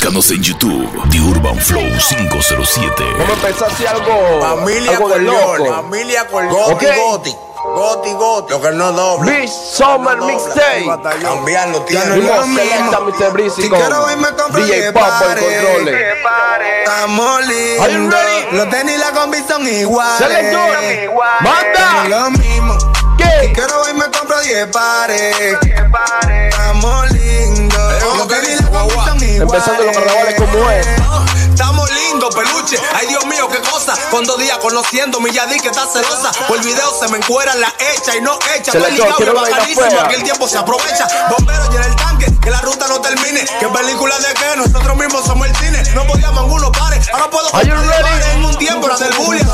Búscanos en YouTube, The Urban Flow 507. Vamos a empezar así algo. Familia algo loco. familia Corleone. Ok. Goti, Goti, Goti. Lo que no doble. Beach Summer No. Mixtape. Cambiarlo, tiene. Dimos Selecta, Mr. Breezy Si con quiero hoy me compro DJ Papo en pares. controles. Estamos lindos. ready? Los tenis y la combi son iguales. Selector, manda. Lo mismo. Si ¿Qué? quiero hoy me compro 10 pares. Estamos lindos. Empezando los carnavales como es. Estamos lindos, peluche. Ay, Dios mío, qué cosa. Con dos días conociendo mi Yadí que está celosa. Por el video se me encuera la hecha y no hecha. Se le ligado, la bacanísimo. fea. Aquí el tiempo se aprovecha. Bombero llena el tanque, que la ruta no termine. Que película de que nosotros mismos somos el cine. No podíamos uno pares. Ahora puedo en un tiempo era del bullying.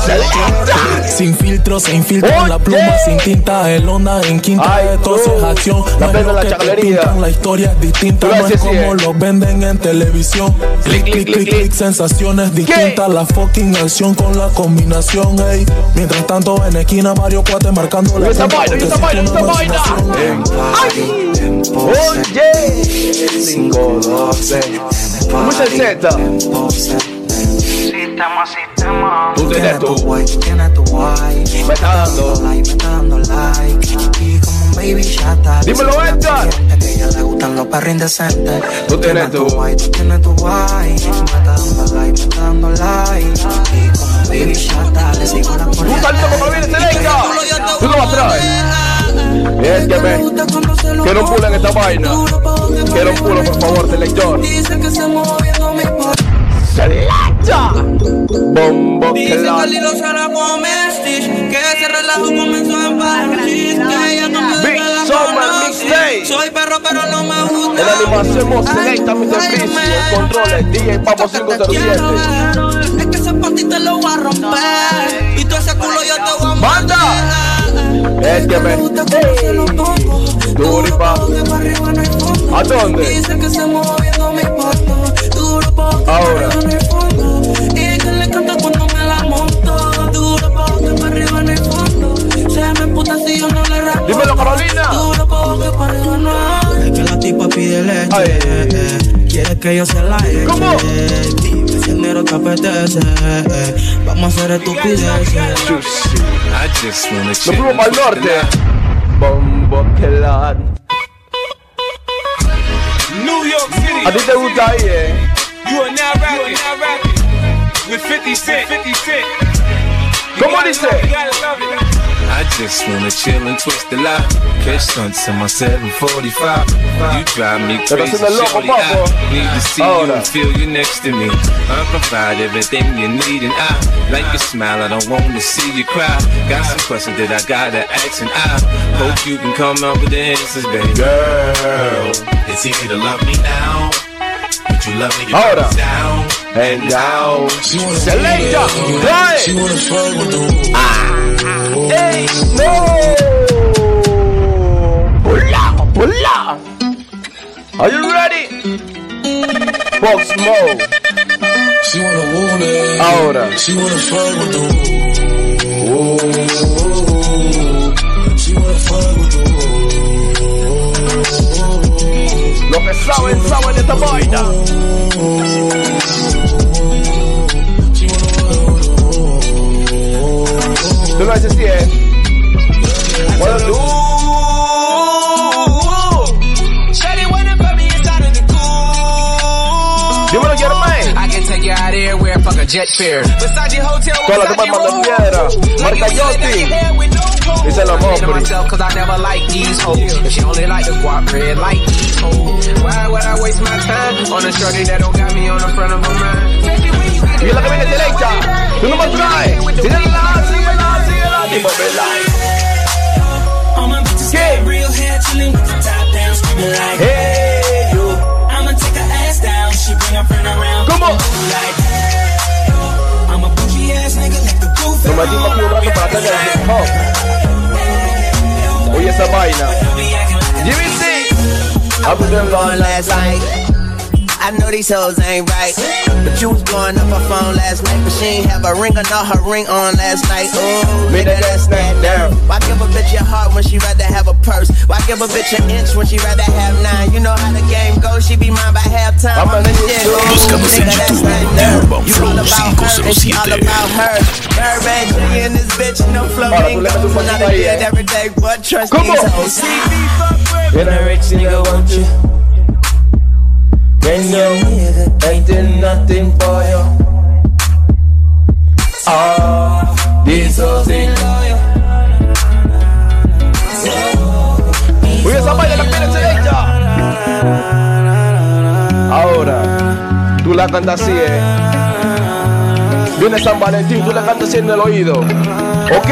Sin filtro, se infiltra Oye. la pluma, sin tinta, el onda en quinta, Ay, esto es acción. La No es lo la que te chacalería. pintan, la historia es distinta, no es como eh. lo venden en televisión. Clic, clic, clic, clic, sensaciones distintas, la fucking acción con la combinación, ey. Mientras tanto en esquina Mario Cuate marcando la punta, vaina, si vaina, no vaina. imaginación, Oye, 512. ¿Cómo es el Z? Sistema, sistema. Tú tienes tú. Tú tienes tu guay. Me está dando. Like, me está dando like. Y como un baby chata. Dímelo, Edgar. Es que ella le gustan los perros indecentes. Tú tienes tu- guay, tú tienes tu guay. Me está dando like, me está dando like. Y como un baby chata. Le sigo la Un corriente. salto como viene Selecta. Tú lo vas a traer. Es que me. Que no pulen esta vaina. Que no pulen, por favor, selector. Dice que se moviendo mi Selecta. Bombo Dice que Que ese relajo comenzó en París Que ella cambió de Big la Summer conocí. Mixtape. Soy perro pero no me gusta Selecta. Breezy. En controles, DJ Papo 507. Es que ese te lo voy a romper Y tú ese culo yo te voy a ¡Manda! mandar. Es que me. gusta se lo pongo que se moviendo mi pato Duro pa' Ahora. Que yo se la eche ¿Cómo? Dime si el negro te apetece eh. Vamos a hacer estupideces I just wanna Nos chill fuimos para el norte. Bombo clap. New York City. ¿A ti te gusta ahí, eh? You are now rapping, now rapping with 50 Cent. 50 Cent. You ¿Cómo gotta dice? love it, You gotta love it. I just wanna chill and twist the lie. Catch stunts in my 745. You drive me crazy, haciendo el loco, shorty. papo. I need to see you and feel you next to me. I provide everything you need, and I like your smile. I don't wanna see you cry. Got some questions that I gotta ask, and I hope you can come up with the answers, baby. Girl, it's easy to love me now. But you love me, you Ahora. love me down. And down. Selecta. Trae. ¡Ey! ¡No! ¡Pull up! ¡Pull up! Are you ready? Fox Mode. Ahora. Lo que saben, saben de esta vaina. Everywhere, fuck a jet fare. Versace hotel, Toda la toma de piedra. Marca Yotti. Dice la Mopri. cause I never like these hoes. If she only like the guap red like these hoes. Why would I waste my time on a shorty that don't got me on the front of her mind? Baby, when you Y es la que viene derecha. Tú no me traes. Síguela, síguela, síguela. Y muévela. All my bitches real hair chilling with the top down, screaming like, Hey, yo. I'ma take her ass down. She bring her friend around. ¿Cómo? Like, the roof Nos metimos aquí un rato para hacer el hip hop. Oye esa vaina. Jimmy C. I've been going last night. I know these hoes ain't right. But you was blowing up her phone last night. But she ain't have a ring or not her ring on last night. Ooh, Made that ass snap down. Why give a bitch your heart when she rather have a purse? Why give a bitch an inch when she rather have nine? You know how the game goes. She be mine by halftime. I'm I'm a the nigga shit. too. Búscanos en YouTube, The Urban Flow 507. Ahora tú le metes un poquito ahí, eh. ¿Cómo? When a rich nigga want you. When nigga ain't doing nothing for you. Oh, this was in loyal. Oye, esa vaina la pena selecta. Ahora, tú la cantas así, eh. Viene San Valentín, tú la cantas así en el oído. ¿Ok?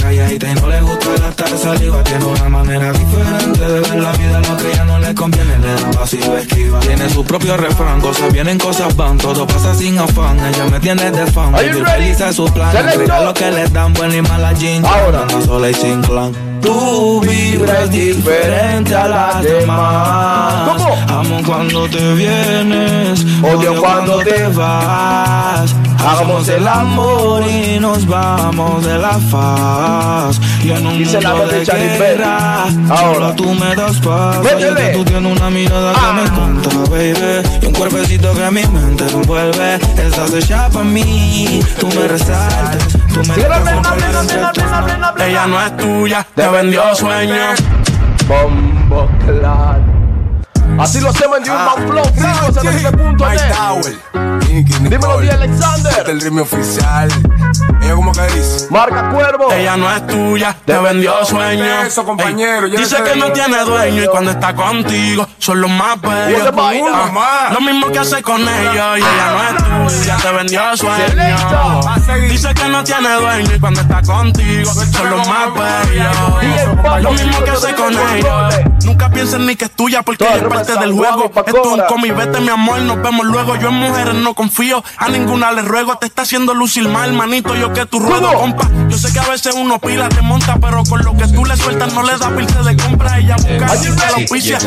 y no le gusta gastar saliva. Tiene una manera diferente de ver la vida, lo que ya no le conviene le da pasiva esquiva. Tiene su propio refrán, cosas vienen, cosas van, todo pasa sin afán. Ella me tiene de fan, vivir feliz es su plan. Cuida lo que le dan, buena y mala jean. Ahora sola y sin clan. Tu vibra es diferente a las demás. Amo cuando te vienes, odio cuando te vas. Hagamos el amor y nos vamos de la faz. Y en un Dice la mundo voz de guerra, Ahora. tú me das paz. Métele. Tú tienes una mirada que me encanta, baby. Y un cuerpecito que mi mente envuelve. Estás hecha pa' mí. Tú me resaltas. Tú me dejas envolver entre tus manos. Ella no es tuya, te vendió sueños. Bombo claro. Así lo hacemos en The Urban Flow 507.net. Dímelo, D. Alexander. Este el ritmo oficial. Ella como que dice. Marca Cuervo. Ella no es tuya, te vendió sueños. Eso, compañero, Ey, ya dice que no tiene dueño y cuando está contigo son los más bellos. Ah, Lo mismo que hace con ellos y ella no es tuya, te vendió sueños. Dice que no tiene dueño y cuando está contigo son los más bellos. Lo mismo que hace con ellos. Nunca piensen ni que es tuya porque ella es parte del juego. Esto es un cómic, vete mi amor, nos vemos luego. Yo en mujeres no confío, a ninguna le ruego. Te está haciendo lucir mal, manito, yo que tu ruedo, ¿Cómo? compa. Yo sé que a veces uno pila te monta, pero con lo que tú le sueltas no le da pilce de compra. Ella busca la auspicia.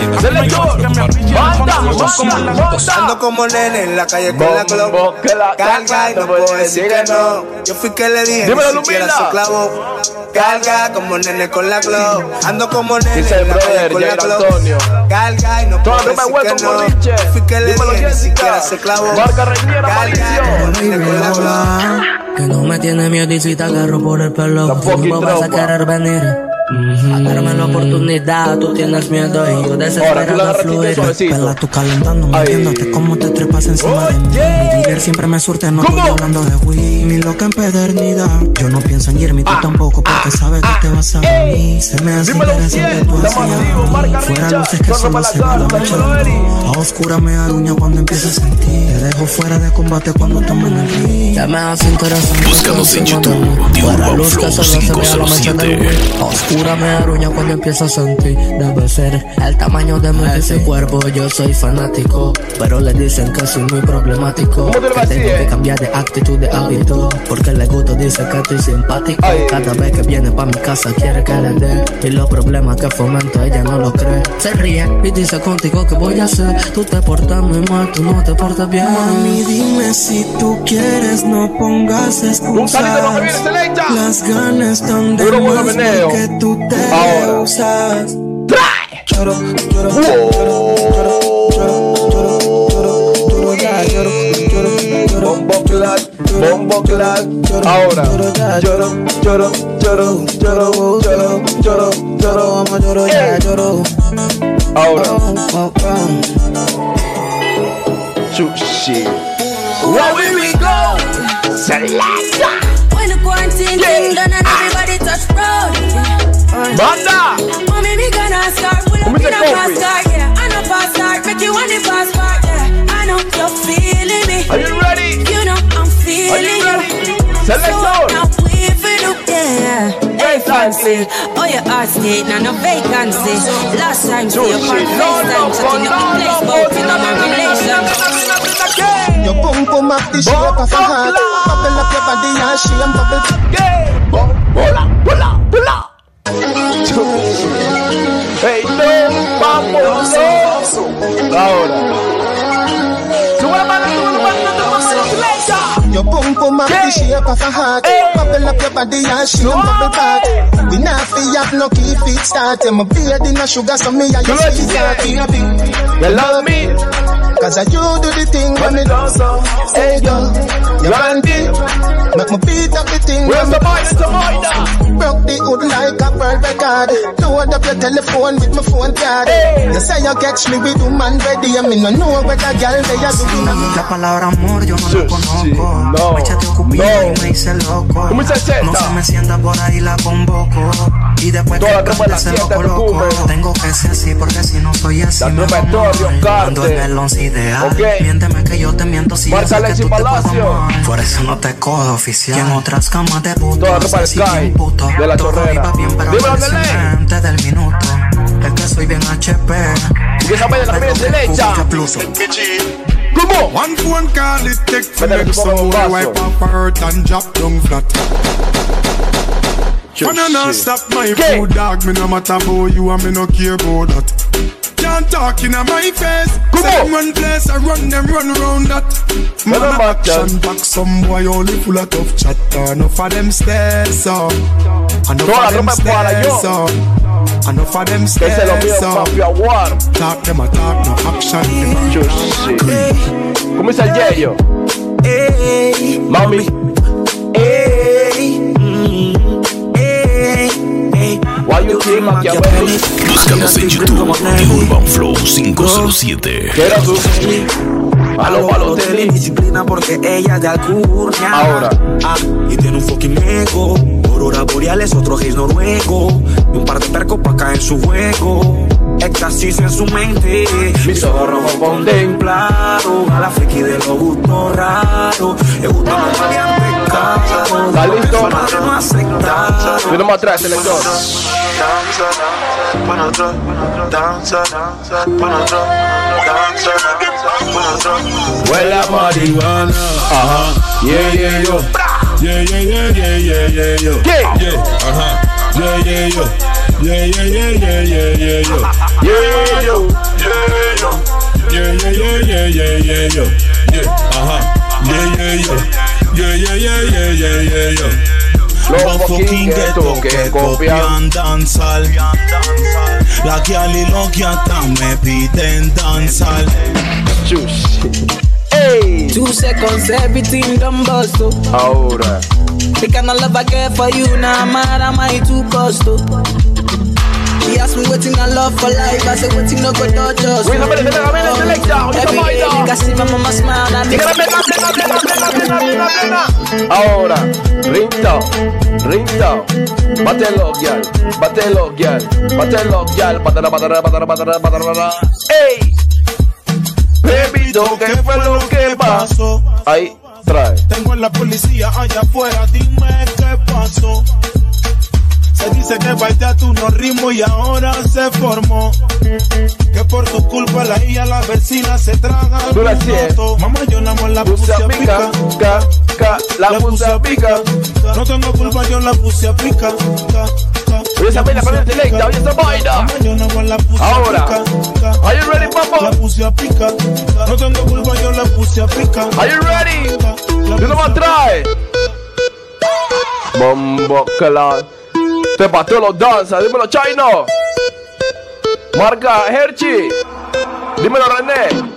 Ando como nene en la calle con la globo. Carga y no puedo decir que no. Yo fui que le dije Dímelo, ni siquiera Lumila. se clavó. Carga como nene con la globo. Ando como nene Dice el brother, con la Jair. Antonio. Carga y no puedo decir que con no. Fui que le dije ni Jessica. siquiera se clavó. Marca Reñera, Carga como nene con la globo. Que no me tiene miedo y si te agarro por el pelo no vas a querer venir a darme la oportunidad Tú tienes miedo y yo desesperado fluir. Pela tú calentando, metiéndote como te trepas encima de mí. Mi dealer siempre me surte, no estoy hablando de weed Ni loca empedernida Yo no pienso en irme, tú Ah. tampoco Porque sabes que te vas a venir Se me hace interesante tú hacia Fuera luces que solo se casa, la noche. A oscura me aruña cuando empiezo a sentir. Te dejo fuera de combate cuando estamos en el Ya me hace interesante Búscanos en YouTube, Fuera Urban luz que Flow solo se vea la mancha del 507. weed. A oscura me aruña cuando empiezo a sentir. Debe ser el tamaño de mi ese cuerpo. Yo soy fanático Pero le dicen que soy muy problemático. ¿Cómo te lo Que tengo que cambiar de actitud, de hábito. Porque le gusto dice que estoy simpático. Cada vez que viene pa' mi casa quiere que le dé. Y los problemas que fomento ella no lo cree. Se ríe y dice contigo que voy a hacer Tú te portas muy mal, tú no te portas bien. Mami dime si tú quieres no pongas que selecta. Las ganas están de más porque tú te Ahora. usas ¡Trae! Lloro, lloro, ya, lloro, lloro, lloro. Bombo clap. Ahora. Lloro, lloro, lloro, lloro, lloro, lloro, lloro, amo, lloro, ya, lloro. Ahora. Oh, oh, oh. Sushi. Where we go? Selecta. When the quarantine Yeah. thing done and everybody touch road. Banda. Mommy, me gonna start pull up in a fast car, yeah. I know fast start, make you want the fast part, yeah. I know you're feeling me. Are you ready? You know I'm feeling you you. ready? So now we feel yeah. Hey fancy, oh your heart state, now no vacancy. Last time see you on FaceTime, chatting up the place, but know my relation. Your boom boom up the shape of a heart. Bubble up your body and shame bubble. Yeah, pull up, pull up, pull up. Feito, vamos, ahora. Tu hermano, tu hermano, tu your boom boom up the shape of a heart. Hey. Bubble up your body and shame Whoa. bubble back. We not feel have no key fix start. I'm a beard in a sugar, so me I use it. You love me, Cause I you do the thing when it does so. Hey girl, you? Make me beat up the thing. Where's the the mic now. Broke the hood like a pearl record. Load up your telephone with my phone card. You say you catch me with woman ready. I mean, no know whether girl they are doing. La palabra amor yo no la conozco. no, me echaste ocupida y me hice loco. ¿Cómo se sienta? No se me sienta por ahí la convoco. Y después Toda que cante se sienta, lo te coloco. cubre. Tengo que ser así porque si no soy así. La me va mal. cante. Ando en el once ideal. Ok. Miénteme que yo te miento si Marca yo sé que tú te puedo Palacio. amar. Por eso no te cojo oficial. Y en otras camas de puto. Toda Sky, puto. de la Todo chorrera. iba bien, pero Dímelo, antes del minuto. Es que soy bien HP. Y esa vaina también se le echa. ¿Cómo? One phone call it take to make tu poco some en un boy vaso. wipe off her hurt and drop down flat. You not stop my food, dog, me no matter about you and me no care about that. Can't talk in my face. Come Say on. them one place, I run them run around that. Man, no a matter. action back, some boy only full of tough chatter. Enough of them stairs, so. Enough Toda la of them ropa para stairs, yo. so. Enough of them Que se lo stairs, mío, so. Mafia War. Talk them a talk, no action. Yo, shit. ¿Cómo dice el Yeyo? Ey, Why you think Machiavelli? Búscanos en YouTube Urban Flow 507. ¿Qué era tú? A los palos de tenis. disciplina porque ella es de alcurnia. Ahora. Ah, y tiene un fucking ego. Aurora boreales, otro gays noruego. Y un par de percos pa' caer en su juego. Éxtasis en su mente. Mis ojos rojos a la friki de los gustos raros. Le. ¿Está listo? Su madre no aceptaron. Mira más atrás, selector. Huele a marihuana. Ajá. Yeah, yeah, yo. Yeah, yeah, yeah, yeah, yeah, yeah, yo. Yeah. Yeah, uh-huh. Yeah, yeah, yo. Yeah, yeah, yeah, yeah, yeah, yeah, yo. Yeah, yo. Yeah, yo. Yeah, yeah, yeah, yeah, yeah, yeah, yo. Yeah, uh-huh. Yeah, yeah, yo. Yeah, yeah, yeah, yeah, yeah, yeah, yo. Los fucking ghetto que copian. danzal. La que y lo que hasta me piden danzal. Hey. Two seconds, everything done bust up. Ahora. The kind of love I get for you, now mad am I too cost up. Asked me waiting I love for life, I said waiting no go touch us. Wait a minute, wait a minute, selecta, ahorita Every baila. day, nigga see my mama smile, that Plena, makes plena, plena, plena, plena, plena, plena. Ahora, ringtone, ringtone. Bátelo, gyal, bátelo, gyal, bátelo, gyal, batara, batara, batara, batara, batara. ¡Ey! Bebito, ¿qué fue lo que pasó? Ahí, trae. Tengo a la policía allá afuera, dime qué pasó. Se dice que baila tú no ritmo y ahora se formó. Que por tu culpa la hija, la vecina se traga la. Mamá, yo más la puse a pica, pica. ca, ca, la puse a pica. No tengo culpa, yo la puse a pica. ca, ca. Oye, esa vaina para el selecta, oye, esa vaina. Mamá, yo nada más la puse Ahora. a pica. ca, Are you ready, La papa? puse a pica. No tengo culpa, yo la puse a pica. Are you ready? Yo no me trae. Bombo claro. Te pateó los danzas, dímelo Chino. Marca Herchi. Dímelo René.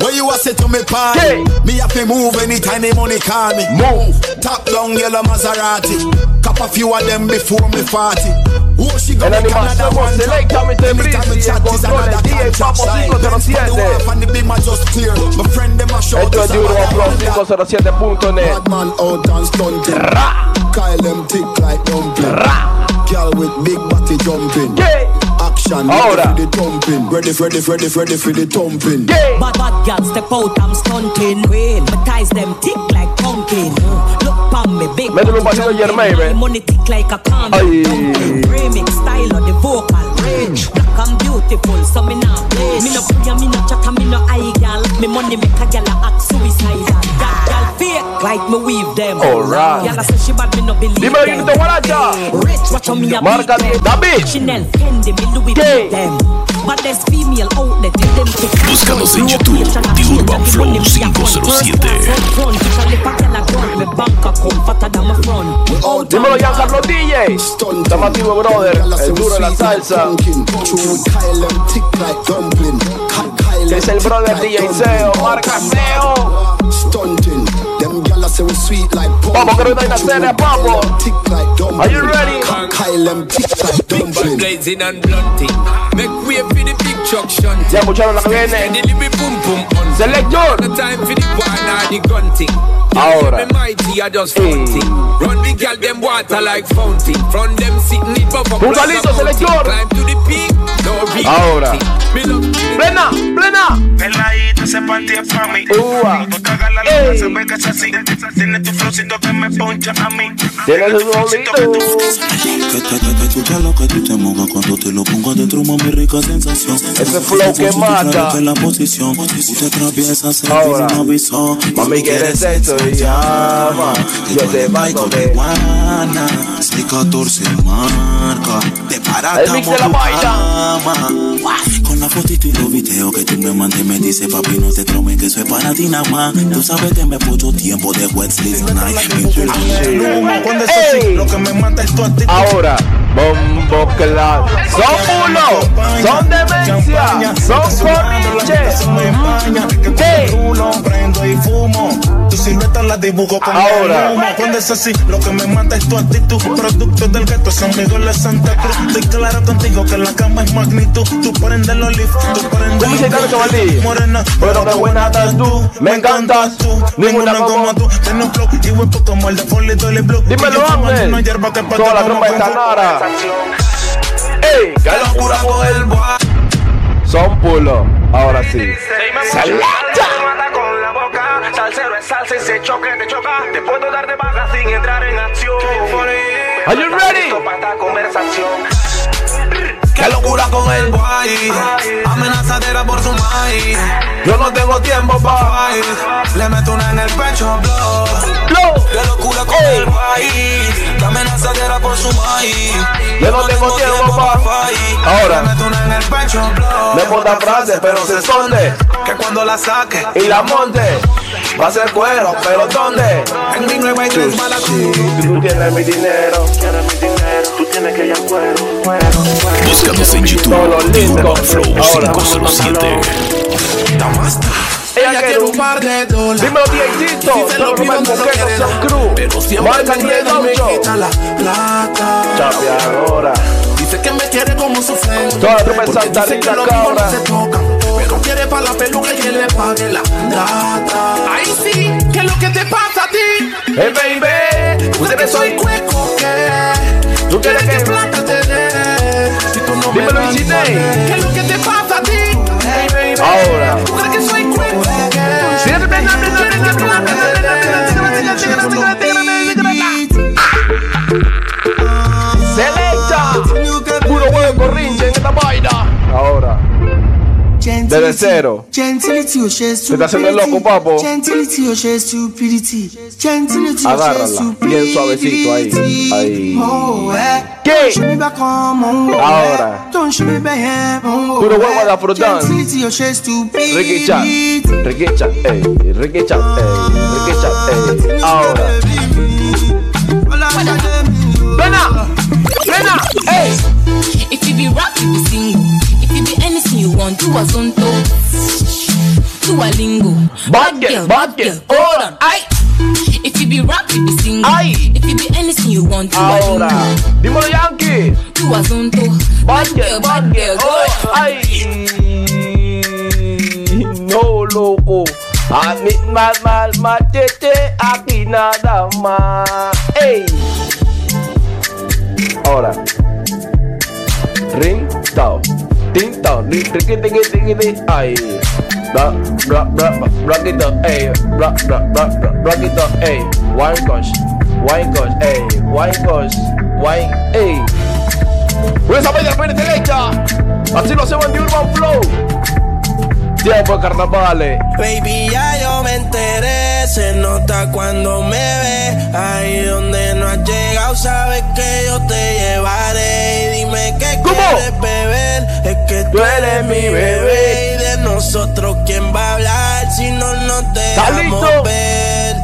Where you a say to me party? Hey. Me have to move anytime the money call me. Move. Top down yellow Maserati. Cop a few of them before me party. Oh, she En gonna make another animación one selecta drop. Mr. Anytime we Breezy, chat el is control, el another DJ contract Papo sign. 507. Go off and the beam a just clear. My friend them a shout Esto es us de a Urban Flow bad 507.net. Bad man out and stunting. Kyle them tick like dumpling. Girl with big body jumping. Action Ahora. ready for the thumping. Ready, ready, ready, ready for the thumping. Bad bad girls step out, I'm stunting. Queen, my ties them tick like pumpkin. Look pon me, big un pasito a Germain, My ve. money tick like a. Ay. Remix style of the vocal range. Black and beautiful, so me not play. Me no puya, me no chatter, me no eye gal. Me money make a gal act suicidal. Like me weave them. Alright. Gal a say she bad, me no believe them. Rich Watch how me a Marca beat 10, them. David. Chanel, Fendi, me them. Baddest female out there, tell them en YouTube, The Urban Flow 507. Dímelo ya, Carlos DJ. Estamos activos, brother. El duro de la salsa. Que es el brother DJ Seo. Marca Seo. Stunting. Them gyal a say we sweet like Papo, que no hay una serie, papo. Tick like dumpling. Are you ready? Kyle them tick like dumpling. Blazing and blunting. Make way for the big truck shunting. Ya escucharon la que viene. And the little boom boom on. Selector. No time for the one or the gunting. Ahora. Me mighty, I just fronting. Run the girl them water like fountain. From them sitting it up up Un like a salito, mountain. selector. Climb to the peak. No real Ahora. Plena, plena. Peladita, ese panty es pa' mí. Es así. Tiene tu flowcito que me poncha a mí. Tiene. Que te, que te chucha lo que tú te mojas cuando te lo pongo adentro, mami, rica sensación. Ese flow que mata. La posición, se Ahora. Mami, quieres sexo llama. Yo te mando de Juana, 614 marca, te El mix de la vaina. Con la fotito y los videos que tú me mandes, me dice papi, no te tromes que es para ti nada más. Tú sabes que me puso tiempo de wet sleep night. Cuando lo que me mata es tu actitud. Ahora, bombo clad. Son uno, son demencia, son. ¿Qué? Rulo, prendo y fumo. Tu silueta la dibujo con Ahora. Cuando es así, lo que me mata es tu actitud. Producto del gueto, San Miguel de Santa Cruz. Estoy claro contigo que la cama es magnitud. Tú prendes los leaf, tú prendes ¿Cómo dice Carlos Chavalí? Morena, Pero qué buena estás tú, me encantas tú. Ninguna como tú. Tienes un flow y huepo como el de Foley Dolly Blue. Dímelo, pa' Toda la trompa de con- Tanara. ¡Ey! ¡Qué locura con el boy! Son pulo. Ahora sí. ¡Selecta! con la boca, salsero es salsa y se choque, te choca. Te puedo dar de baja sin entrar en acción. Are you ready? Para esta conversación. ¡Qué locura con el Guay, amenazadera por su maíz. Yo no tengo tiempo pa' Ay, Le meto una en el pecho, blow. Blow. Qué locura con el guay. Amenazadera por su maíz. Yo no tengo tiempo pa' Ahora. Le meto una en el pecho, blow. Me pone frase, pero se esconde. Que cuando la saque. Y la monte. Va a ser cuero, pero ¿dónde? En mi nueva y tres balas. Tú tienes mi dinero. Tienes mi dinero. Tienes que ya. Cuero, cuero. Búscanos en YouTube, The Urban Flow 507. Ella quiere un par de dólares. Dímelo, DJcito. Solo Rubén Boqueto, Son Cruz. Marca 108. la plata. Chapeadora. Dice que me quiere como su friend. Toda la tropa Porque Santa dice Rita, cabra. no se tocan. Pero quiere para la peluca y que le pague la plata. Ay, sí, ¿qué es lo que te pasa a ti? Hey, baby. Pues que soy cueco, que ¿Tú quieres que plata te dé. Si tú no me Dímelo, Isidey. ¿Qué es lo que te pasa a ti? Ahora. Desde cero. Gentility o she Se está haciendo el loco, papo. Gentility o she stupidity. Gentility o she Agárrala. Bien suavecito ahí. Ahí. Oh, eh. ¿Qué? Show me back on, oh, Ahora. eh. Don't show me back, eh, oh, Puro eh. huevo de Afrodance. Gentility o she stupidity. Ricky Chat. Ricky Chat. Ey. Ricky Chat. Ey. Ricky Chat. Ey. Ahora. Plena. Plena. Ey. If you be rap, you be want, do a zonto. Do a lingo. Bad girl. Bad girl. Hold on. I. If you be rap, you be single. If you be anything you want, to a lingo. Dímelo, Yankee. Do a zonto. Bad girl. Bad girl. Go on. Oh, Ay. No, loco. A mí mal, mal, matete. Aquí nada más. Ey. Ahora. Ring, tao. ding dong, diggy diggy diggy diggy, ay. Rock, rock, rock, rock it up, ay. Rock, rock, rock, rock, rock it up, ay. Wine gosh, wine gosh, ay. Wine gosh, wine, ay. Esa media pene derecha, así lo hacemos en Urban Flow. Tiempo de carnavales. Baby, ya yo me enteré, se nota cuando me ve. Ahí donde no has llegado, sabes que yo te llevaré. Y dime que ¿Cómo? quieres beber tú, eres mi bebé. Y de nosotros, ¿quién va a hablar si no nos dejamos ver?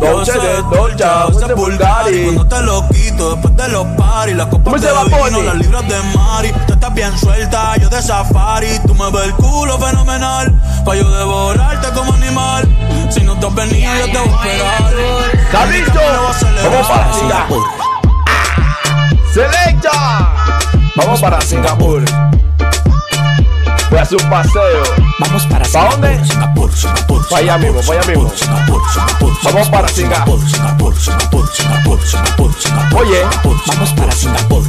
Dolce de Dolce, Dolce Bulgari. Cuando te lo quito después de los paris Las ¿Cómo copas de vino, las libras de Mari Tú estás bien suelta, yo de safari Tú me ves el culo fenomenal Pa' yo devorarte como animal Si no te has venido yo te voy a esperar ¿Está listo? Vamos para Singapur. Selecta. Vamos para Singapur. Voy a hacer un paseo. Vamos para ¿Para dónde? Singapur, Singapur allá mismo, allá mismo. Singapur, Singapur Vamos para Singapur. Singapur, Singapur, Singapur, Singapur, Singapur Oye, Vamos para Singapur.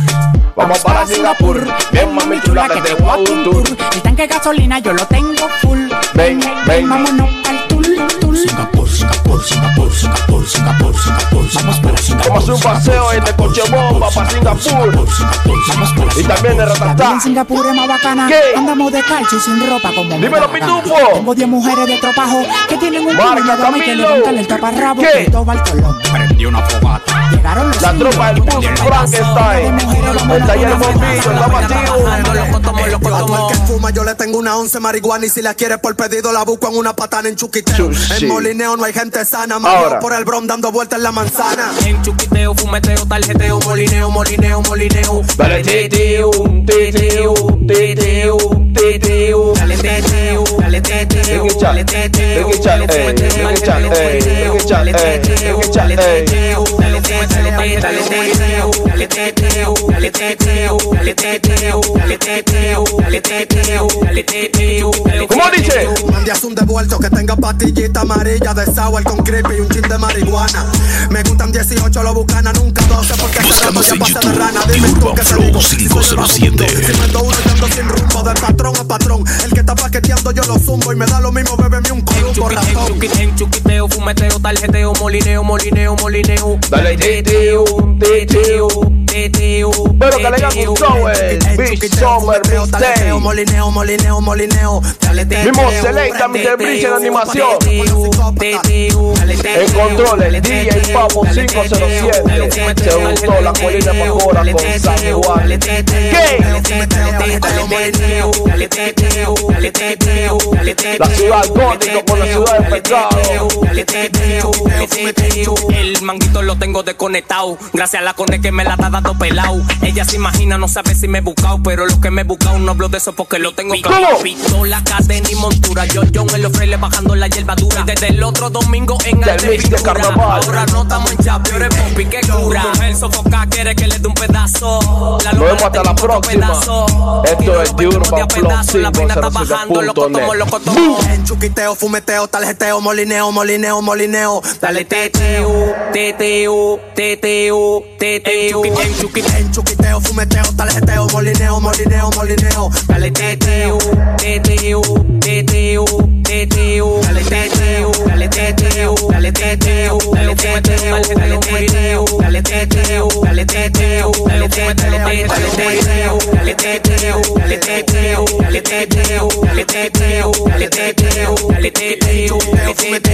vamos para Singapur. Bien, mami chula, que te voy a un tour. El tanque de gasolina yo lo tengo full. Ven, ven. Vámonos al tul, tul. Singapur, Singapur, Singapur, Singapur, Singapur, Singapur Vamos a un paseo en el coche bomba para Singapur. Y también vida Ratatá. en Singapur es más bacana. ¿Qué? Andamos de calcio y sin ropa como Dímelo. Pitufo. Tengo 10 mujeres de tropajo que tienen un Marca, de dama que levantan el taparrabo. Prendí una fogata Llegaron los La tropa del bus Frankenstein. El taller está vacío. Al que fuma yo le tengo una once marihuana y si la quieres por pedido la busco en una patana en. En molineo no hay gente sana, Ahora. Mario por el bron dando vueltas en la manzana. En chuquiteo, fumeteo, tarjeteo, molineo, molineo, molineo. Dale teteo, teteo, teteo, teteo. Dale teteo, dale teteo, dale teteo. Dale teteo, dale teteo, dale ven, teteo, ven, dale ven, teteo, dale teteo, dale teteo, dale teteo, dale teteo, dale teteo, dale teteo, dale teteo, dale teteo, dale ¿Cómo dice? Mandias un devuelto que tenga pastillita amarilla de sour con creepy y un chin de marihuana. Me gustan 18 lo bucana, nunca 12 porque Búscanos ya en YouTube, rana. Dime tú Urban Flow digo, si soy el bajo 507. mundo. Si mando uno yo ando sin rumbo, de patrón a patrón. El que está paqueteando yo lo zumbo y me da lo mismo, bébeme un columbo ratón. En chuquiteo, fumeteo, tarjeteo, molineo, molineo, molineo. Dale Te teo. Pero que le hagan un show, eh. Beach Summer Mixtape. Molineo, molineo, molineo. Dale teteo, Mismo Selecta, Mr. Bridge en animación. En controles, DJ Papo 507. Se gustó la colina mejora con San Juan. ¿Qué? La ciudad gótica con la ciudad del pecado. El manguito lo tengo desconectado. Gracias a la cone que me la está dando pelado. Ella se imagina, no sabe si me he buscado. Pero lo que me he buscado no hablo de eso porque lo tengo ¿Cómo? Pistola, cadena y montura. Yo, John en los frailes bajando la hierba dura. Desde el otro domingo en Pintura. carnaval. Ahora no estamos en chapi, pero es popi que cura. El sofoca quiere que le dé un pedazo. La Nos luna vemos hasta la próxima. pedazo. Esto es los The Urban Flow pedazo. La pena está bajando, loco tomo, loco tomo. En chuquiteo, fumeteo, tarjeteo, molineo, molineo, molineo. Dale teteo, teteo, teteo, teteo. En chuquiteo, fumeteo, tarjeteo, molineo, molineo, molineo. Dale teteo, teteo, teteo, teteo. Dale teteo, dale teteo, dale teteo, dale teteo, dale teteo, dale teteo, dale teteo, dale teteo, dale teteo, dale teteo, dale teteo, dale teteo, dale teteo, dale teteo, dale teteo, dale teteo.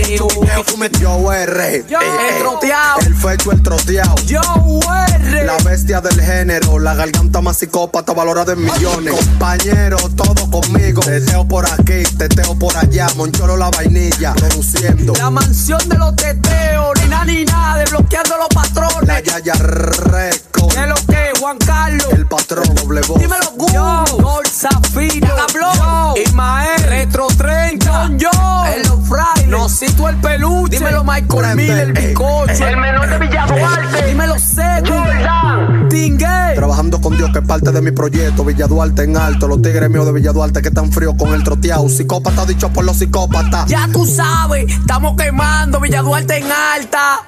Yo R. Eh, el eh, troteado. El fecho, el troteado. Yo, R. La bestia del género, la garganta más psicópata valorada en millones. Compañero, todo conmigo. Teteo por aquí, teteo por allá. Moncholo la vainilla, produciendo. La mansión de los teteos, ni nada ni nada, desbloqueando los La patrones. Yaya Record. ¿Qué lo que, Juan Carlos? El patrón doble voz. Dímelo, Gu. Gol Zafiro. Habló. Ismael. Retro 30. John John. En los Fridays. Nosito el peluche. Dímelo, Michael Miller, el eh, bizcocho. eh, el menor de Villaduarte. Dímelo, Seco. Tingue. Trabajando con Dios, que es parte de mi proyecto. Villa Duarte en alto. Los tigres míos de Villa Duarte que están fríos con el troteado. Psicópata dicho por los psicópatas. Ya tú sabes, estamos quemando Villaduarte en alta.